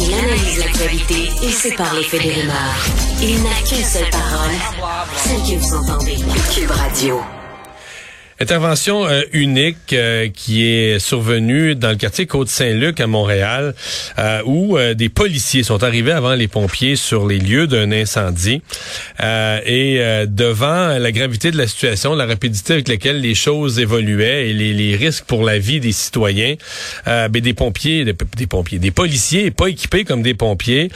Il analyse l'actualité et sépare les faits des rumeurs. Il n'a qu'une seule parole, celle que vous entendez. Cube Radio. Intervention euh, unique euh, qui est survenue dans le quartier Côte-Saint-Luc à Montréal, euh, où des policiers sont arrivés avant les pompiers sur les lieux d'un incendie. et devant la gravité de la situation, la rapidité avec laquelle les choses évoluaient et les, risques pour la vie des citoyens, ben, des pompiers, des, pompiers, des policiers pas équipés comme des pompiers,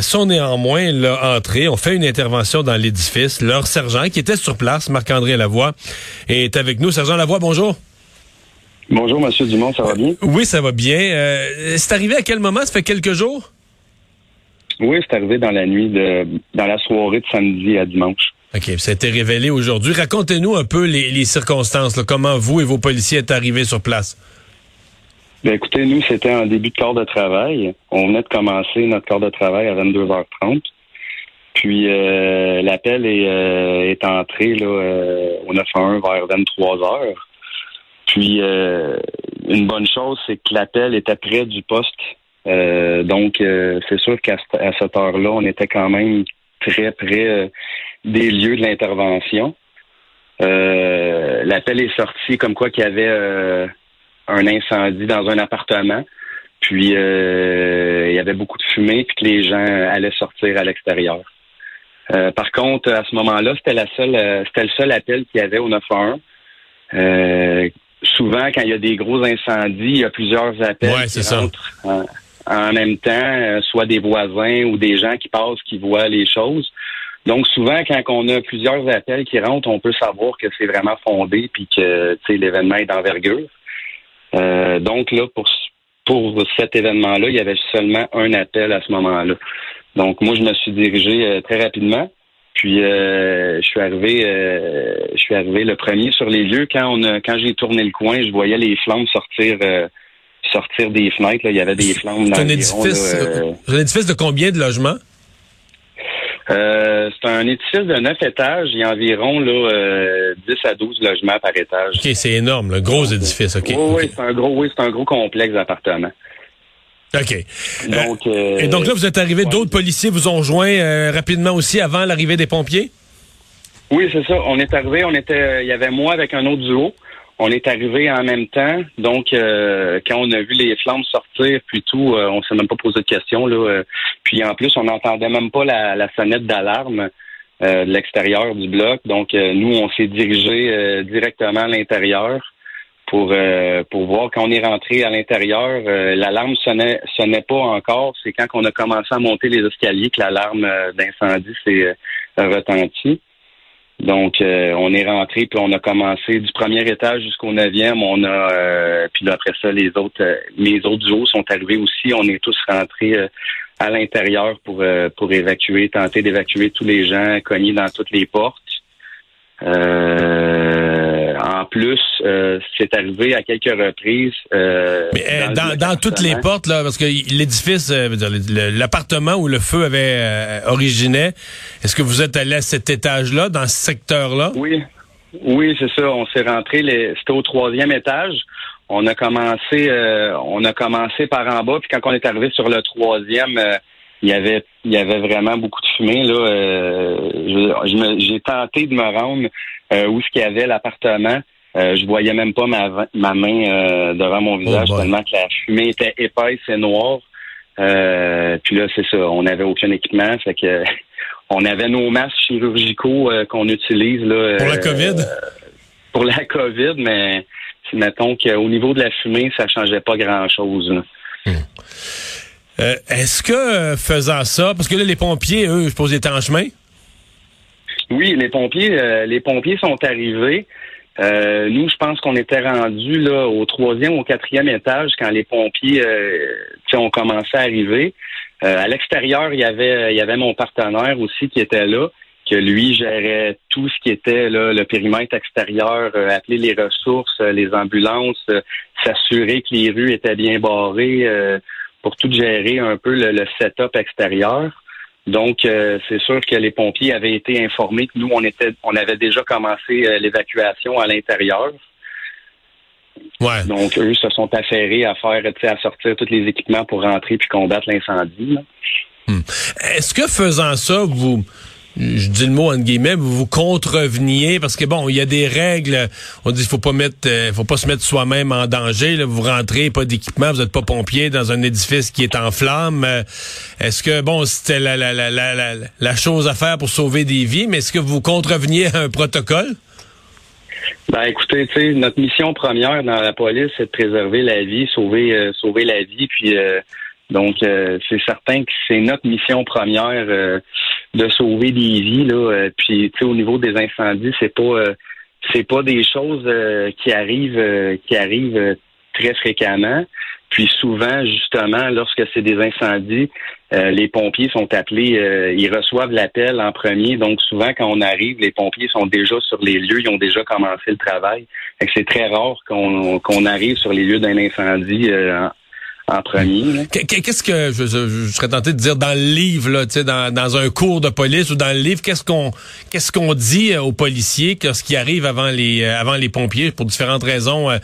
sont néanmoins là entrés, ont fait une intervention dans l'édifice. Leur sergent, qui était sur place, Marc-André Lavoie, est avec nous nous. Sergent Lavoie, bonjour. Bonjour, Monsieur Dumont, ça va bien? Oui, ça va bien. Euh, c'est arrivé à quel moment? Ça fait quelques jours? Oui, c'est arrivé dans la nuit de dans la soirée de samedi à dimanche. OK, ça a été révélé aujourd'hui. Racontez-nous un peu les, circonstances, comment vous et vos policiers êtes arrivés sur place? Bien, écoutez, nous, c'était un début de corps de travail. On venait de commencer notre corps de travail à 22h30. Puis euh, l'appel est, euh, est entré là, euh, au 911 vers 23 heures. Puis une bonne chose, c'est que l'appel était près du poste. donc c'est sûr qu'à cette heure-là, on était quand même très près des lieux de l'intervention. l'appel est sorti comme quoi qu'il y avait un incendie dans un appartement. Puis il y avait beaucoup de fumée, puis que les gens allaient sortir à l'extérieur. Euh, par contre, à ce moment-là, c'était la seule, euh, c'était le seul appel qu'il y avait au 911. Euh, souvent, quand il y a des gros incendies, il y a plusieurs appels qui rentrent en, même temps, soit des voisins ou des gens qui passent, qui voient les choses. Donc, souvent, quand on a plusieurs appels qui rentrent, on peut savoir que c'est vraiment fondé puis que l'événement est d'envergure. donc là, pour pour cet événement-là, il y avait seulement un appel à ce moment-là. Donc moi, je me suis dirigé euh, très rapidement. Puis euh, je suis arrivé, euh, je suis arrivé le premier sur les lieux. Quand on a, quand j'ai tourné le coin, je voyais les flammes sortir, sortir des fenêtres. Là. Il y avait des flammes. C'est un édifice, un édifice de combien de logements? C'est un édifice de neuf étages. Il y a environ là, 10 à 12 logements par étage. OK, c'est énorme, le gros édifice. OK. Oui, oui, c'est un gros, oui, c'est un gros complexe d'appartements. OK. Euh, et donc là, vous êtes arrivé, d'autres policiers vous ont joint euh, rapidement aussi avant l'arrivée des pompiers? Oui, c'est ça. On est arrivé, on était, il y avait moi avec un autre duo. On est arrivé en même temps. Donc, euh, quand on a vu les flammes sortir, puis tout, on s'est même pas posé de questions. Là, puis en plus, on n'entendait même pas la, sonnette d'alarme de l'extérieur du bloc. Donc, nous, on s'est dirigé directement à l'intérieur pour euh, pour voir quand on est rentré à l'intérieur, euh, l'alarme sonnait sonnait pas encore. C'est quand on a commencé à monter les escaliers que l'alarme euh, d'incendie s'est retentie. Donc on est rentré puis on a commencé du premier étage jusqu'au neuvième. On a puis après ça les autres les autres duos sont arrivés aussi. On est tous rentrés à l'intérieur pour pour évacuer, tenter d'évacuer tous les gens cognés dans toutes les portes. Euh, en plus, euh, c'est arrivé à quelques reprises. Euh, Mais dans, toutes les portes, là, parce que l'édifice, l'appartement où le feu avait originé, est-ce que vous êtes allé à cet étage-là, dans ce secteur-là? Oui. Oui, c'est ça. On s'est rentré, c'était au troisième étage. On a commencé, on a commencé par en bas, puis quand on est arrivé sur le troisième, il y avait il y avait vraiment beaucoup de fumée là. Euh, j'ai tenté de me rendre euh, où ce qu'il y avait l'appartement. Euh, je voyais même pas ma, ma main euh, devant mon visage oh tellement que la fumée était épaisse et noire. puis là, c'est ça, on n'avait aucun équipement, fait que on avait nos masques chirurgicaux qu'on utilise là. Pour la COVID? pour la COVID, mais mettons qu'au niveau de la fumée, ça changeait pas grand chose. Hmm. Euh, est-ce que euh, faisant ça, parce que là, les pompiers, eux, je pose des en chemin? Oui, les pompiers, euh, les pompiers sont arrivés. Nous, je pense qu'on était rendus là au troisième ou au quatrième étage quand les pompiers ont commencé à arriver. à l'extérieur, il y avait il y avait mon partenaire aussi qui était là, que lui gérait tout ce qui était là, le périmètre extérieur, appeler les ressources, les ambulances, s'assurer que les rues étaient bien barrées pour tout gérer un peu le, setup extérieur. Donc, euh, c'est sûr que les pompiers avaient été informés que nous, on était, on avait déjà commencé euh, l'évacuation à l'intérieur. Ouais. Donc, eux se sont affairés à faire, à sortir tous les équipements pour rentrer puis combattre l'incendie. Hmm. Est-ce que faisant ça, vous je dis le mot en guillemets, vous vous contreveniez parce que bon, il y a des règles. On dit faut pas mettre, euh, faut pas se mettre soi-même en danger. Là. Vous rentrez, pas d'équipement, vous êtes pas pompier dans un édifice qui est en flammes. Euh, est-ce que bon, c'était la, la, la, la, la chose à faire pour sauver des vies, mais est-ce que vous contreveniez à un protocole? Ben écoutez, notre mission première dans la police, c'est de préserver la vie, sauver, euh, sauver la vie, puis donc c'est certain que c'est notre mission première de sauver des vies là. Euh, puis tu sais au niveau des incendies, c'est pas euh, c'est pas des choses euh, qui arrivent qui arrivent très fréquemment. Puis souvent, justement, lorsque c'est des incendies, les pompiers sont appelés, ils reçoivent l'appel en premier. Donc souvent, quand on arrive, les pompiers sont déjà sur les lieux, ils ont déjà commencé le travail. C'est très rare qu'on qu'on arrive sur les lieux d'un incendie en premier. Qu'est-ce que je, serais tenté de dire dans le livre, là, dans, dans un cours de police ou dans le livre, qu'est-ce qu'on qu'est-ce qu'on dit euh, aux policiers que ce qui arrive avant les euh, avant les pompiers pour différentes raisons, euh,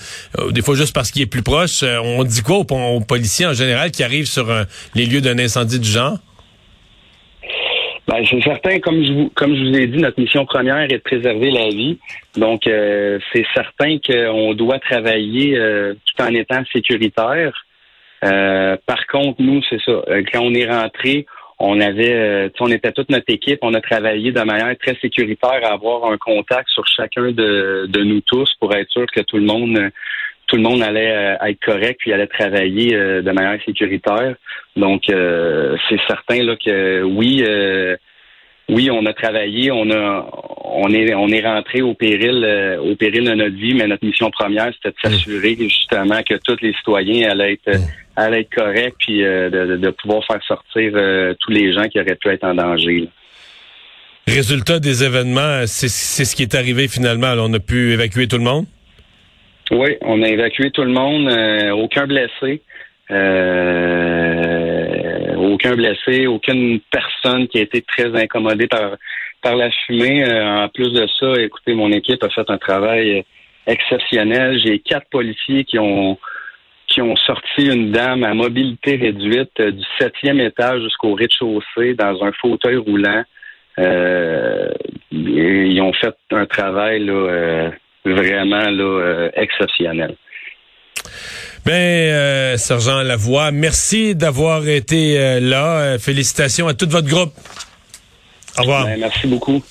des fois juste parce qu'il est plus proche. on dit quoi aux, policiers en général qui arrivent sur les lieux d'un incendie du genre? Ben, c'est certain, comme je vous comme je vous ai dit, notre mission première est de préserver la vie. Donc c'est certain qu'on doit travailler tout en étant sécuritaire. Euh, par contre, nous, c'est ça. Euh, quand on est rentré, on avait, euh, on était toute notre équipe, on a travaillé de manière très sécuritaire à avoir un contact sur chacun de, de nous tous pour être sûr que tout le monde, tout le monde allait être correct puis allait travailler de manière sécuritaire. Donc, c'est certain là que oui oui, on a travaillé, on a, on est, on est rentré au péril, euh, au péril de notre vie, mais notre mission première, c'était de s'assurer justement que tous les citoyens allaient être, allaient être corrects, puis euh, de, pouvoir faire sortir euh, tous les gens qui auraient pu être en danger. Résultat des événements, c'est ce qui est arrivé finalement. on a pu évacuer tout le monde? Oui, on a évacué tout le monde, aucun blessé. Euh, aucun blessé, aucune personne qui a été très incommodée par, par la fumée. Euh, en plus de ça, écoutez, mon équipe a fait un travail exceptionnel. J'ai quatre policiers qui ont qui ont sorti une dame à mobilité réduite euh, du septième étage jusqu'au rez-de-chaussée dans un fauteuil roulant. ils ont fait un travail là, vraiment là, exceptionnel. Ben, euh, Sergent Lavoie, merci d'avoir été euh, là. Euh, félicitations à tout votre groupe. Au revoir. Ben, merci beaucoup.